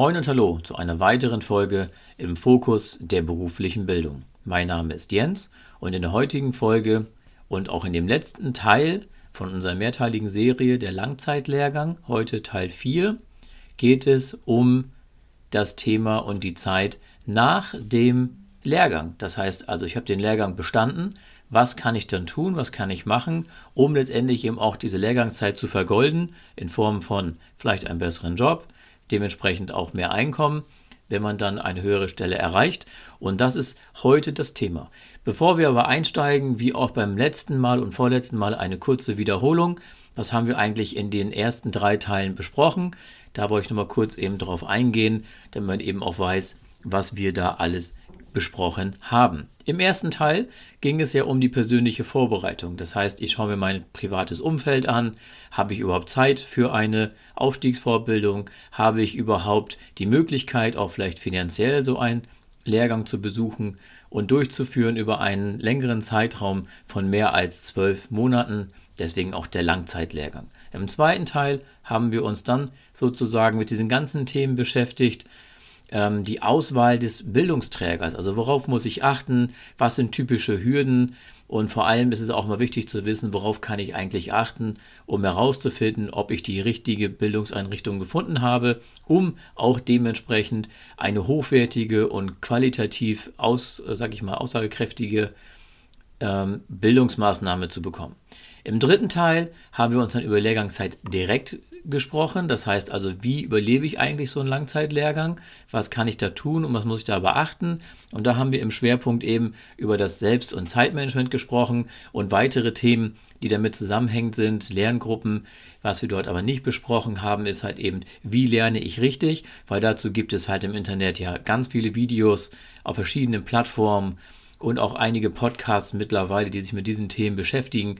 Moin und Hallo zu einer weiteren Folge im Fokus der beruflichen Bildung. Mein Name ist Jens und in der heutigen Folge und auch in dem letzten Teil von unserer mehrteiligen Serie der Langzeitlehrgang, heute Teil 4, geht es um das Thema und die Zeit nach dem Lehrgang. Das heißt also, ich habe den Lehrgang bestanden. Was kann ich dann tun? Was kann ich machen, um letztendlich eben auch diese Lehrgangszeit zu vergolden in Form von vielleicht einem besseren Job, dementsprechend auch mehr Einkommen, wenn man dann eine höhere Stelle erreicht. Und das ist heute das Thema. Bevor wir aber einsteigen, wie auch beim letzten Mal und vorletzten Mal, eine kurze Wiederholung. Was haben wir eigentlich in den ersten drei Teilen besprochen? Da wollte ich nochmal kurz eben drauf eingehen, damit man eben auch weiß, was wir da alles besprochen haben. Im ersten Teil ging es ja um die persönliche Vorbereitung. Das heißt, ich schaue mir mein privates Umfeld an. Habe ich überhaupt Zeit für eine Aufstiegsvorbildung? Habe ich überhaupt die Möglichkeit, auch vielleicht finanziell so einen Lehrgang zu besuchen und durchzuführen über einen längeren Zeitraum von mehr als zwölf Monaten? Deswegen auch der Langzeitlehrgang. Im zweiten Teil haben wir uns dann sozusagen mit diesen ganzen Themen beschäftigt ähm, die Auswahl des Bildungsträgers. Also worauf muss ich achten? Was sind typische Hürden? Und vor allem ist es auch mal wichtig zu wissen, worauf kann ich eigentlich achten, um herauszufinden, ob ich die richtige Bildungseinrichtung gefunden habe, um auch dementsprechend eine hochwertige und qualitativ aus, sag ich mal, aussagekräftige ähm, Bildungsmaßnahme zu bekommen. Im dritten Teil haben wir uns dann über Lehrgangszeit direkt gesprochen. Das heißt also, wie überlebe ich eigentlich so einen Langzeitlehrgang? Was kann ich da tun und was muss ich da beachten? Und da haben wir im Schwerpunkt eben über das Selbst- und Zeitmanagement gesprochen und weitere Themen, die damit zusammenhängend sind, Lerngruppen. Was wir dort aber nicht besprochen haben, ist halt eben, wie lerne ich richtig? Weil dazu gibt es halt im Internet ja ganz viele Videos auf verschiedenen Plattformen und auch einige Podcasts mittlerweile, die sich mit diesen Themen beschäftigen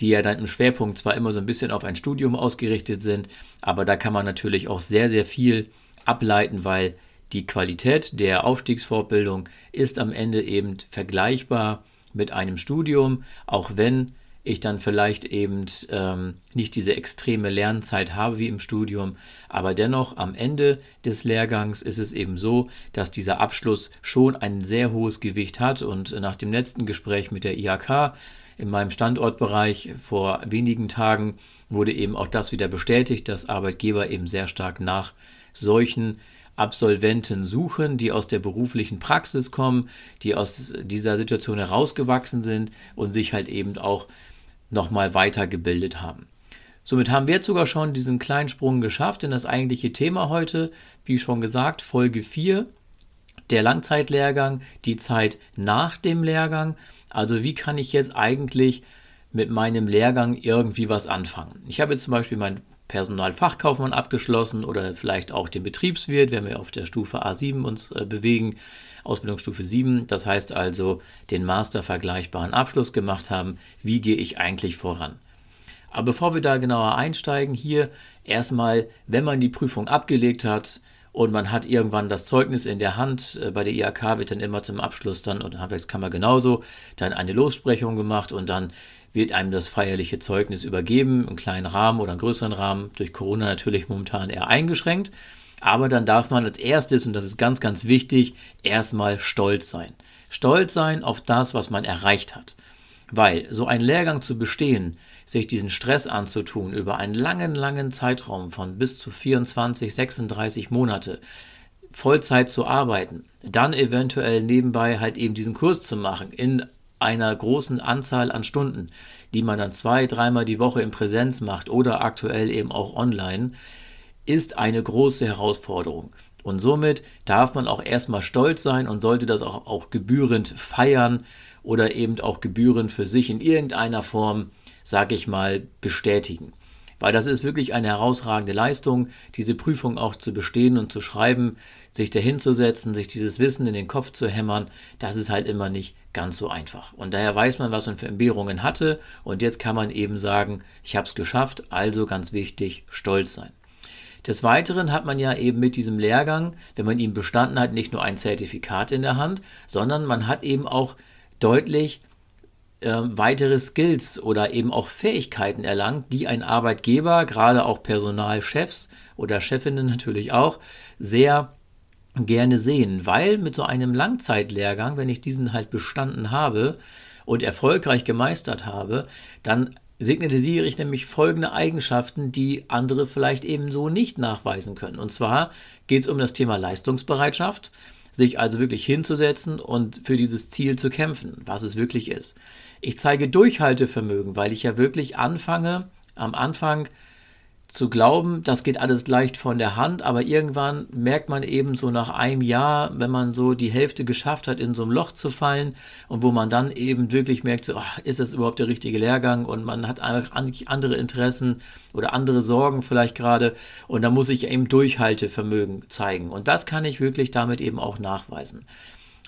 die ja dann im Schwerpunkt zwar immer so ein bisschen auf ein Studium ausgerichtet sind, aber da kann man natürlich auch sehr, sehr viel ableiten, weil die Qualität der Aufstiegsfortbildung ist am Ende eben vergleichbar mit einem Studium, auch wenn ich dann vielleicht eben ähm, nicht diese extreme Lernzeit habe wie im Studium, aber dennoch am Ende des Lehrgangs ist es eben so, dass dieser Abschluss schon ein sehr hohes Gewicht hat und nach dem letzten Gespräch mit der IHK in meinem Standortbereich vor wenigen Tagen wurde eben auch das wieder bestätigt, dass Arbeitgeber eben sehr stark nach solchen Absolventen suchen, die aus der beruflichen Praxis kommen, die aus dieser Situation herausgewachsen sind und sich halt eben auch nochmal weitergebildet haben. Somit haben wir jetzt sogar schon diesen kleinen Sprung geschafft in das eigentliche Thema heute. Wie schon gesagt, Folge 4, der Langzeitlehrgang, die Zeit nach dem Lehrgang. Also wie kann ich jetzt eigentlich mit meinem Lehrgang irgendwie was anfangen? Ich habe jetzt zum Beispiel meinen Personalfachkaufmann abgeschlossen oder vielleicht auch den Betriebswirt, wenn wir auf der Stufe A7 uns äh, bewegen, Ausbildungsstufe 7. Das heißt also, den Master vergleichbaren Abschluss gemacht haben. Wie gehe ich eigentlich voran? Aber bevor wir da genauer einsteigen, hier erstmal, wenn man die Prüfung abgelegt hat, und man hat irgendwann das Zeugnis in der Hand. Äh, bei der IHK wird dann immer zum Abschluss dann, und Handwerkskammer genauso, dann eine Lossprechung gemacht und dann wird einem das feierliche Zeugnis übergeben, im kleinen Rahmen oder im größeren Rahmen, durch Corona natürlich momentan eher eingeschränkt. Aber dann darf man als erstes, und das ist ganz, ganz wichtig, erstmal stolz sein. Stolz sein auf das, was man erreicht hat. Weil so einen Lehrgang zu bestehen, sich diesen Stress anzutun über einen langen, langen Zeitraum von bis zu 24, 36 Monate, Vollzeit zu arbeiten, dann eventuell nebenbei halt eben diesen Kurs zu machen in einer großen Anzahl an Stunden, die man dann zwei, dreimal die Woche in Präsenz macht oder aktuell eben auch online, ist eine große Herausforderung. Und somit darf man auch erstmal stolz sein und sollte das auch, auch gebührend feiern oder eben auch gebührend für sich in irgendeiner Form sage ich mal, bestätigen. Weil das ist wirklich eine herausragende Leistung, diese Prüfung auch zu bestehen und zu schreiben, sich dahin zu setzen, sich dieses Wissen in den Kopf zu hämmern, das ist halt immer nicht ganz so einfach. Und daher weiß man, was man für Entbehrungen hatte und jetzt kann man eben sagen, ich habe es geschafft, also ganz wichtig, stolz sein. Des Weiteren hat man ja eben mit diesem Lehrgang, wenn man ihn bestanden hat, nicht nur ein Zertifikat in der Hand, sondern man hat eben auch deutlich äh, weitere Skills oder eben auch Fähigkeiten erlangt, die ein Arbeitgeber, gerade auch Personalchefs oder Chefinnen natürlich auch, sehr gerne sehen, weil mit so einem Langzeitlehrgang, wenn ich diesen halt bestanden habe und erfolgreich gemeistert habe, dann signalisiere ich nämlich folgende Eigenschaften, die andere vielleicht eben so nicht nachweisen können. Und zwar geht es um das Thema Leistungsbereitschaft, sich also wirklich hinzusetzen und für dieses Ziel zu kämpfen, was es wirklich ist. Ich zeige Durchhaltevermögen, weil ich ja wirklich anfange, am Anfang zu glauben, das geht alles leicht von der Hand, aber irgendwann merkt man eben so nach einem Jahr, wenn man so die Hälfte geschafft hat, in so ein Loch zu fallen und wo man dann eben wirklich merkt, so, ach, ist das überhaupt der richtige Lehrgang? Und man hat einfach andere Interessen oder andere Sorgen vielleicht gerade und da muss ich eben Durchhaltevermögen zeigen. Und das kann ich wirklich damit eben auch nachweisen.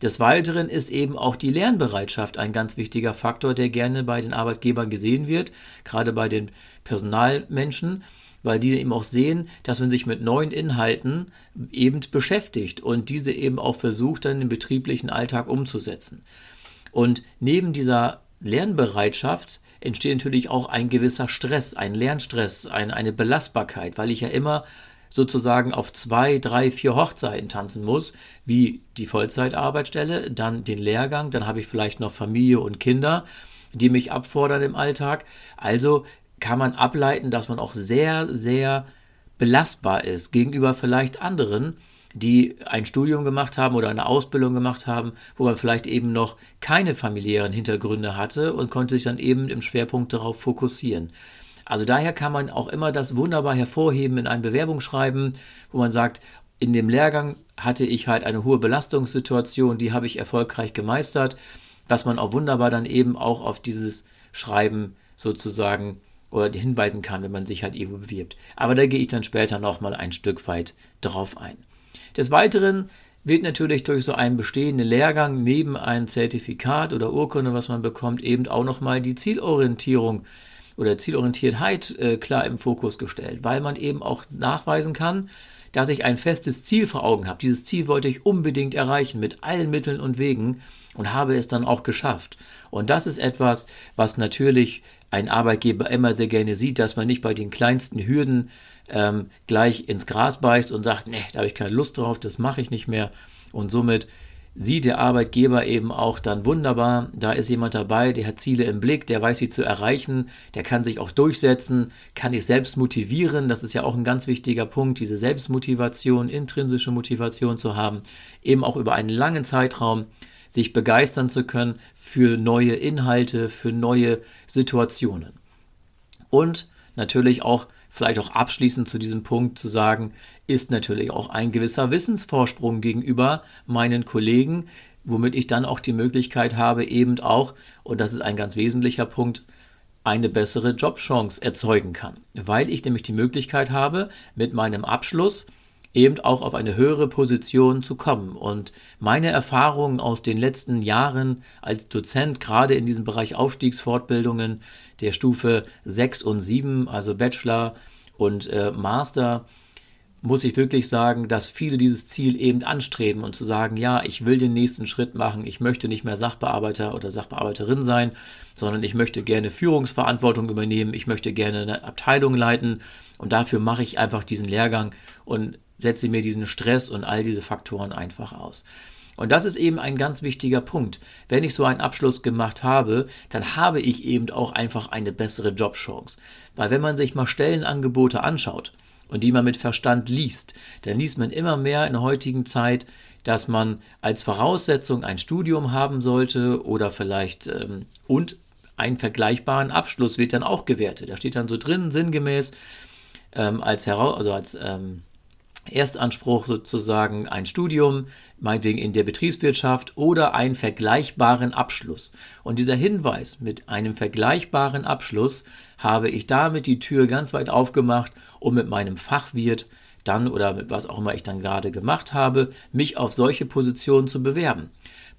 Des Weiteren ist eben auch die Lernbereitschaft ein ganz wichtiger Faktor, der gerne bei den Arbeitgebern gesehen wird, gerade bei den Personalmenschen weil die eben auch sehen, dass man sich mit neuen Inhalten eben beschäftigt und diese eben auch versucht, dann im betrieblichen Alltag umzusetzen. Und neben dieser Lernbereitschaft entsteht natürlich auch ein gewisser Stress, ein Lernstress, ein, eine Belastbarkeit, weil ich ja immer sozusagen auf zwei, drei, vier Hochzeiten tanzen muss, wie die Vollzeitarbeitsstelle, dann den Lehrgang, dann habe ich vielleicht noch Familie und Kinder, die mich abfordern im Alltag. Also kann man ableiten, dass man auch sehr, sehr belastbar ist gegenüber vielleicht anderen, die ein Studium gemacht haben oder eine Ausbildung gemacht haben, wo man vielleicht eben noch keine familiären Hintergründe hatte und konnte sich dann eben im Schwerpunkt darauf fokussieren. Also daher kann man auch immer das wunderbar hervorheben in einem Bewerbungsschreiben, wo man sagt, in dem Lehrgang hatte ich halt eine hohe Belastungssituation, die habe ich erfolgreich gemeistert, was man auch wunderbar dann eben auch auf dieses Schreiben sozusagen oder hinweisen kann, wenn man sich halt irgendwo bewirbt. Aber da gehe ich dann später nochmal ein Stück weit drauf ein. Des Weiteren wird natürlich durch so einen bestehenden Lehrgang neben einem Zertifikat oder Urkunde, was man bekommt, eben auch nochmal die Zielorientierung oder Zielorientiertheit äh, klar im Fokus gestellt, weil man eben auch nachweisen kann, dass ich ein festes Ziel vor Augen habe. Dieses Ziel wollte ich unbedingt erreichen mit allen Mitteln und Wegen und habe es dann auch geschafft. Und das ist etwas, was natürlich ein Arbeitgeber immer sehr gerne sieht, dass man nicht bei den kleinsten Hürden ähm, gleich ins Gras beißt und sagt, nee, da habe ich keine Lust drauf, das mache ich nicht mehr. Und somit sieht der Arbeitgeber eben auch dann wunderbar, da ist jemand dabei, der hat Ziele im Blick, der weiß sie zu erreichen, der kann sich auch durchsetzen, kann sich selbst motivieren, das ist ja auch ein ganz wichtiger Punkt, diese Selbstmotivation, intrinsische Motivation zu haben, eben auch über einen langen Zeitraum sich begeistern zu können für neue Inhalte, für neue Situationen. Und natürlich auch, vielleicht auch abschließend zu diesem Punkt zu sagen, ist natürlich auch ein gewisser Wissensvorsprung gegenüber meinen Kollegen, womit ich dann auch die Möglichkeit habe, eben auch, und das ist ein ganz wesentlicher Punkt, eine bessere Jobchance erzeugen kann, weil ich nämlich die Möglichkeit habe, mit meinem Abschluss eben auch auf eine höhere Position zu kommen. Und meine Erfahrungen aus den letzten Jahren als Dozent, gerade in diesem Bereich Aufstiegsfortbildungen der Stufe 6 und 7, also Bachelor und äh, Master, muss ich wirklich sagen, dass viele dieses Ziel eben anstreben und zu sagen, ja, ich will den nächsten Schritt machen, ich möchte nicht mehr Sachbearbeiter oder Sachbearbeiterin sein, sondern ich möchte gerne Führungsverantwortung übernehmen, ich möchte gerne eine Abteilung leiten und dafür mache ich einfach diesen Lehrgang und setze mir diesen Stress und all diese Faktoren einfach aus. Und das ist eben ein ganz wichtiger Punkt. Wenn ich so einen Abschluss gemacht habe, dann habe ich eben auch einfach eine bessere Jobchance. Weil wenn man sich mal Stellenangebote anschaut und die man mit Verstand liest, dann liest man immer mehr in der heutigen Zeit, dass man als Voraussetzung ein Studium haben sollte oder vielleicht ähm, und einen vergleichbaren Abschluss wird dann auch gewertet. Da steht dann so drin, sinngemäß, ähm, als, Heraus also als ähm, Erstanspruch sozusagen ein Studium, meinetwegen in der Betriebswirtschaft oder einen vergleichbaren Abschluss. Und dieser Hinweis mit einem vergleichbaren Abschluss habe ich damit die Tür ganz weit aufgemacht, um mit meinem Fachwirt dann oder mit was auch immer ich dann gerade gemacht habe, mich auf solche Positionen zu bewerben.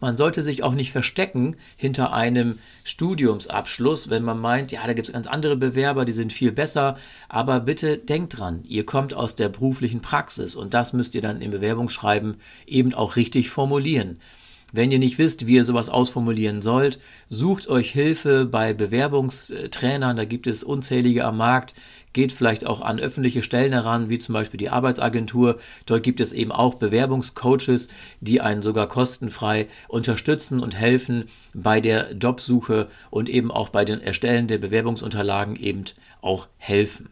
Man sollte sich auch nicht verstecken hinter einem Studiumsabschluss, wenn man meint, ja, da gibt es ganz andere Bewerber, die sind viel besser. Aber bitte denkt dran, ihr kommt aus der beruflichen Praxis und das müsst ihr dann im Bewerbungsschreiben eben auch richtig formulieren. Wenn ihr nicht wisst, wie ihr sowas ausformulieren sollt, sucht euch Hilfe bei Bewerbungstrainern, da gibt es unzählige am Markt. Geht vielleicht auch an öffentliche Stellen heran, wie zum Beispiel die Arbeitsagentur. Dort gibt es eben auch Bewerbungscoaches, die einen sogar kostenfrei unterstützen und helfen bei der Jobsuche und eben auch bei den Erstellen der Bewerbungsunterlagen eben auch helfen.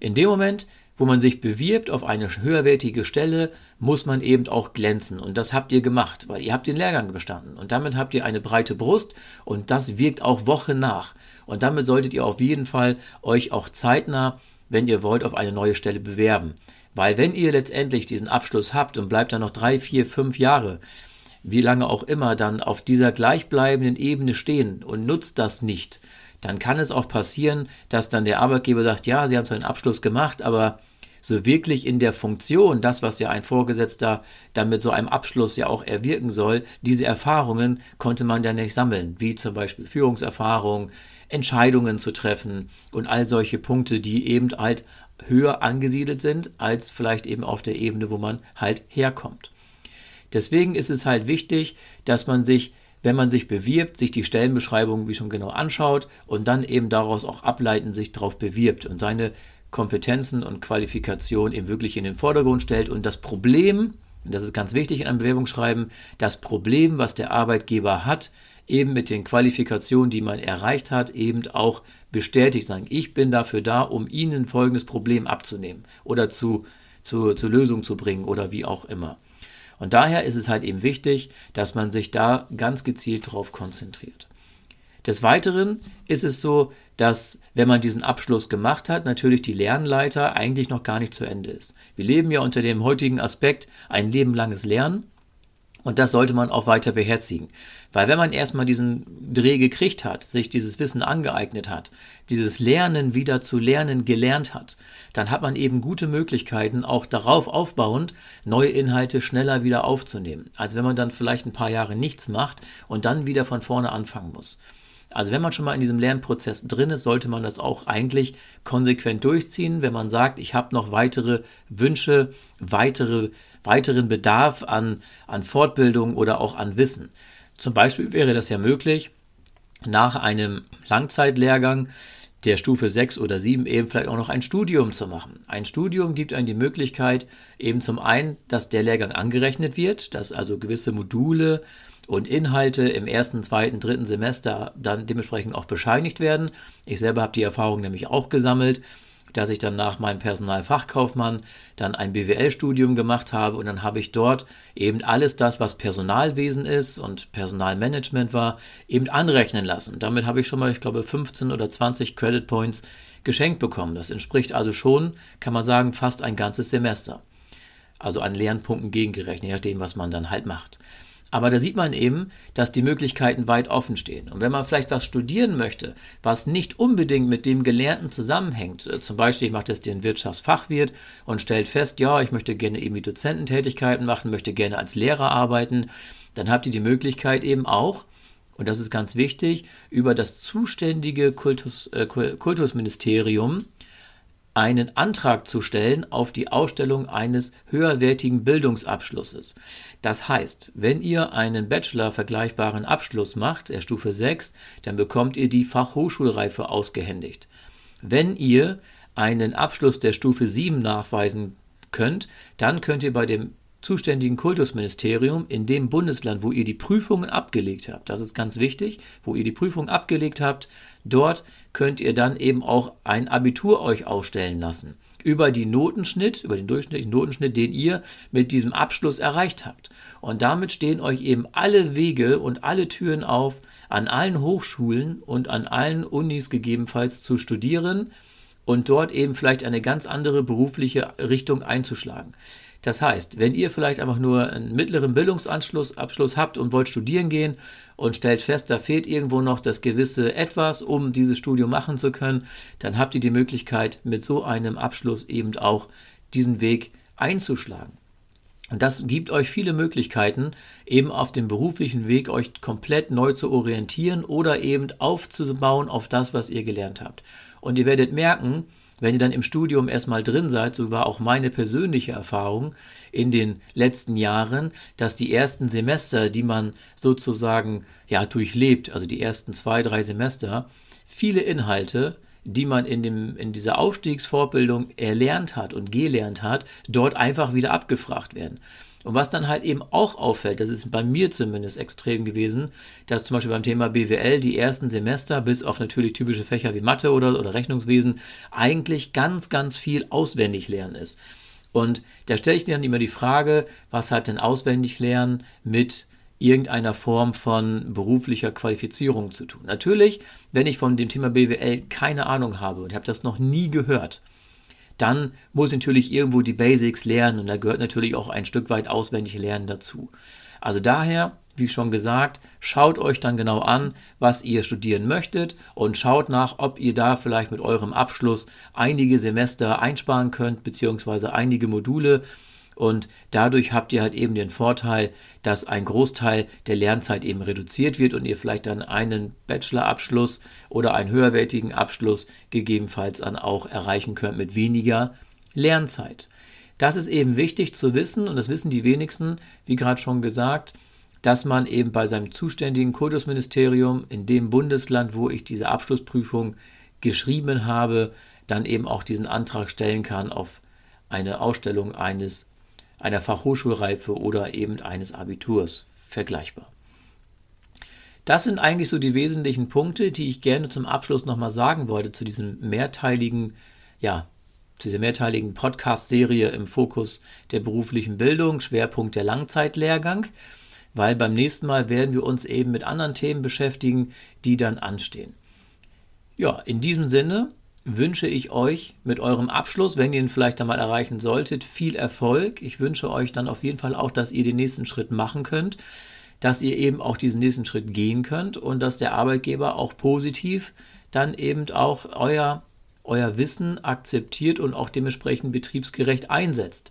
In dem Moment, wo man sich bewirbt auf eine höherwertige Stelle, muss man eben auch glänzen. Und das habt ihr gemacht, weil ihr habt den Lehrgang bestanden. Und damit habt ihr eine breite Brust und das wirkt auch Woche nach. Und damit solltet ihr auf jeden Fall euch auch zeitnah, wenn ihr wollt, auf eine neue Stelle bewerben. Weil wenn ihr letztendlich diesen Abschluss habt und bleibt dann noch drei, vier, fünf Jahre, wie lange auch immer, dann auf dieser gleichbleibenden Ebene stehen und nutzt das nicht, dann kann es auch passieren, dass dann der Arbeitgeber sagt, ja, Sie haben zwar einen Abschluss gemacht, aber so wirklich in der Funktion, das, was ja ein Vorgesetzter dann mit so einem Abschluss ja auch erwirken soll, diese Erfahrungen konnte man ja nicht sammeln, wie zum Beispiel Führungserfahrung, Entscheidungen zu treffen und all solche Punkte, die eben halt höher angesiedelt sind, als vielleicht eben auf der Ebene, wo man halt herkommt. Deswegen ist es halt wichtig, dass man sich wenn man sich bewirbt, sich die Stellenbeschreibung wie schon genau anschaut und dann eben daraus auch ableiten, sich darauf bewirbt und seine Kompetenzen und Qualifikationen eben wirklich in den Vordergrund stellt und das Problem, und das ist ganz wichtig in einem Bewerbungsschreiben, das Problem, was der Arbeitgeber hat, eben mit den Qualifikationen, die man erreicht hat, eben auch bestätigt sagen, ich bin dafür da, um Ihnen folgendes Problem abzunehmen oder zu, zu, zur Lösung zu bringen oder wie auch immer. Und daher ist es halt eben wichtig, dass man sich da ganz gezielt darauf konzentriert. Des Weiteren ist es so, dass, wenn man diesen Abschluss gemacht hat, natürlich die Lernleiter eigentlich noch gar nicht zu Ende ist. Wir leben ja unter dem heutigen Aspekt ein lebenlanges Lernen und das sollte man auch weiter beherzigen. Weil wenn man erstmal diesen Dreh gekriegt hat, sich dieses Wissen angeeignet hat, dieses Lernen wieder zu lernen gelernt hat, dann hat man eben gute Möglichkeiten, auch darauf aufbauend neue Inhalte schneller wieder aufzunehmen, als wenn man dann vielleicht ein paar Jahre nichts macht und dann wieder von vorne anfangen muss. Also wenn man schon mal in diesem Lernprozess drin ist, sollte man das auch eigentlich konsequent durchziehen, wenn man sagt, ich habe noch weitere Wünsche, weitere, weiteren Bedarf an, an Fortbildung oder auch an Wissen. Zum Beispiel wäre das ja möglich, nach einem Langzeitlehrgang der Stufe 6 oder 7 eben vielleicht auch noch ein Studium zu machen. Ein Studium gibt einem die Möglichkeit, eben zum einen, dass der Lehrgang angerechnet wird, dass also gewisse Module und Inhalte im ersten, zweiten, dritten Semester dann dementsprechend auch bescheinigt werden. Ich selber habe die Erfahrung nämlich auch gesammelt, dass ich dann nach meinem Personalfachkaufmann dann ein BWL-Studium gemacht habe und dann habe ich dort eben alles das, was Personalwesen ist und Personalmanagement war, eben anrechnen lassen. Damit habe ich schon mal, ich glaube, 15 oder 20 Credit Points geschenkt bekommen. Das entspricht also schon, kann man sagen, fast ein ganzes Semester. Also an Lernpunkten gegengerechnet, je nachdem, was man dann halt macht. Aber da sieht man eben, dass die Möglichkeiten weit offen stehen. Und wenn man vielleicht was studieren möchte, was nicht unbedingt mit dem Gelernten zusammenhängt, äh, zum Beispiel macht es den Wirtschaftsfachwirt und stellt fest, ja, ich möchte gerne eben die Dozententätigkeiten machen, möchte gerne als Lehrer arbeiten, dann habt ihr die Möglichkeit eben auch, und das ist ganz wichtig, über das zuständige Kultus, äh, Kultusministerium einen Antrag zu stellen auf die Ausstellung eines höherwertigen Bildungsabschlusses. Das heißt, wenn ihr einen Bachelor vergleichbaren Abschluss macht, der Stufe 6, dann bekommt ihr die Fachhochschulreife ausgehändigt. Wenn ihr einen Abschluss der Stufe 7 nachweisen könnt, dann könnt ihr bei dem zuständigen Kultusministerium in dem Bundesland, wo ihr die Prüfungen abgelegt habt, das ist ganz wichtig, wo ihr die Prüfungen abgelegt habt, dort könnt ihr dann eben auch ein Abitur euch ausstellen lassen. Über die Notenschnitt, über den durchschnittlichen Notenschnitt, den ihr mit diesem Abschluss erreicht habt. Und damit stehen euch eben alle Wege und alle Türen auf, an allen Hochschulen und an allen Unis gegebenenfalls zu studieren und dort eben vielleicht eine ganz andere berufliche Richtung einzuschlagen. Das heißt, wenn ihr vielleicht einfach nur einen mittleren Bildungsabschluss Abschluss habt und wollt studieren gehen und stellt fest, da fehlt irgendwo noch das gewisse Etwas, um dieses Studium machen zu können, dann habt ihr die Möglichkeit, mit so einem Abschluss eben auch diesen Weg einzuschlagen. Und das gibt euch viele Möglichkeiten, eben auf dem beruflichen Weg euch komplett neu zu orientieren oder eben aufzubauen auf das, was ihr gelernt habt. Und ihr werdet merken, wenn ihr dann im Studium erstmal drin seid, so war auch meine persönliche Erfahrung in den letzten Jahren, dass die ersten Semester, die man sozusagen ja durchlebt, also die ersten zwei, drei Semester, viele Inhalte, die man in, dem, in dieser Aufstiegsvorbildung erlernt hat und gelernt hat, dort einfach wieder abgefragt werden. Und was dann halt eben auch auffällt, das ist bei mir zumindest extrem gewesen, dass zum Beispiel beim Thema BWL die ersten Semester, bis auf natürlich typische Fächer wie Mathe oder, oder Rechnungswesen, eigentlich ganz, ganz viel auswendig lernen ist. Und da stelle ich mir dann immer die Frage, was hat denn auswendig lernen mit irgendeiner Form von beruflicher Qualifizierung zu tun? Natürlich, wenn ich von dem Thema BWL keine Ahnung habe und habe das noch nie gehört, dann muss ich natürlich irgendwo die Basics lernen und da gehört natürlich auch ein Stück weit auswendig lernen dazu. Also daher, wie schon gesagt, schaut euch dann genau an, was ihr studieren möchtet und schaut nach, ob ihr da vielleicht mit eurem Abschluss einige Semester einsparen könnt, beziehungsweise einige Module und dadurch habt ihr halt eben den Vorteil, dass ein Großteil der Lernzeit eben reduziert wird und ihr vielleicht dann einen Bachelorabschluss oder einen höherwertigen Abschluss gegebenenfalls dann auch erreichen könnt mit weniger Lernzeit. Das ist eben wichtig zu wissen und das wissen die wenigsten, wie gerade schon gesagt, dass man eben bei seinem zuständigen Kultusministerium in dem Bundesland, wo ich diese Abschlussprüfung geschrieben habe, dann eben auch diesen Antrag stellen kann auf eine Ausstellung eines einer Fachhochschulreife oder eben eines Abiturs vergleichbar. Das sind eigentlich so die wesentlichen Punkte, die ich gerne zum Abschluss nochmal sagen wollte zu diesem mehrteiligen, ja, zu dieser mehrteiligen Podcast-Serie im Fokus der beruflichen Bildung, Schwerpunkt der Langzeitlehrgang, weil beim nächsten Mal werden wir uns eben mit anderen Themen beschäftigen, die dann anstehen. Ja, in diesem Sinne wünsche ich euch mit eurem Abschluss, wenn ihr ihn vielleicht einmal erreichen solltet, viel Erfolg. Ich wünsche euch dann auf jeden Fall auch, dass ihr den nächsten Schritt machen könnt, dass ihr eben auch diesen nächsten Schritt gehen könnt und dass der Arbeitgeber auch positiv dann eben auch euer, euer Wissen akzeptiert und auch dementsprechend betriebsgerecht einsetzt.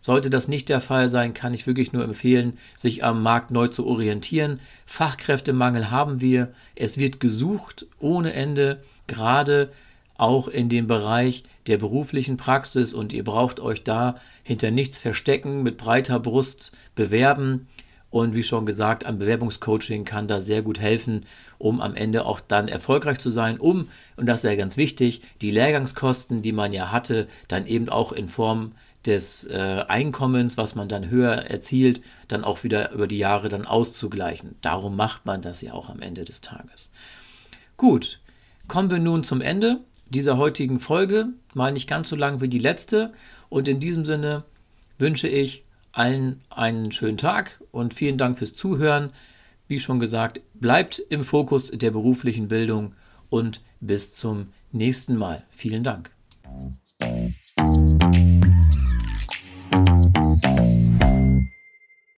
Sollte das nicht der Fall sein, kann ich wirklich nur empfehlen, sich am Markt neu zu orientieren. Fachkräftemangel haben wir. Es wird gesucht ohne Ende, gerade auch in dem Bereich der beruflichen Praxis und ihr braucht euch da hinter nichts verstecken, mit breiter Brust bewerben. Und wie schon gesagt, ein Bewerbungscoaching kann da sehr gut helfen, um am Ende auch dann erfolgreich zu sein, um, und das ist ja ganz wichtig, die Lehrgangskosten, die man ja hatte, dann eben auch in Form des äh, Einkommens, was man dann höher erzielt, dann auch wieder über die Jahre dann auszugleichen. Darum macht man das ja auch am Ende des Tages. Gut, kommen wir nun zum Ende dieser heutigen Folge, mal nicht ganz so lang wie die letzte. Und in diesem Sinne wünsche ich allen einen schönen Tag und vielen Dank fürs Zuhören. Wie schon gesagt, bleibt im Fokus der beruflichen Bildung und bis zum nächsten Mal. Vielen Dank.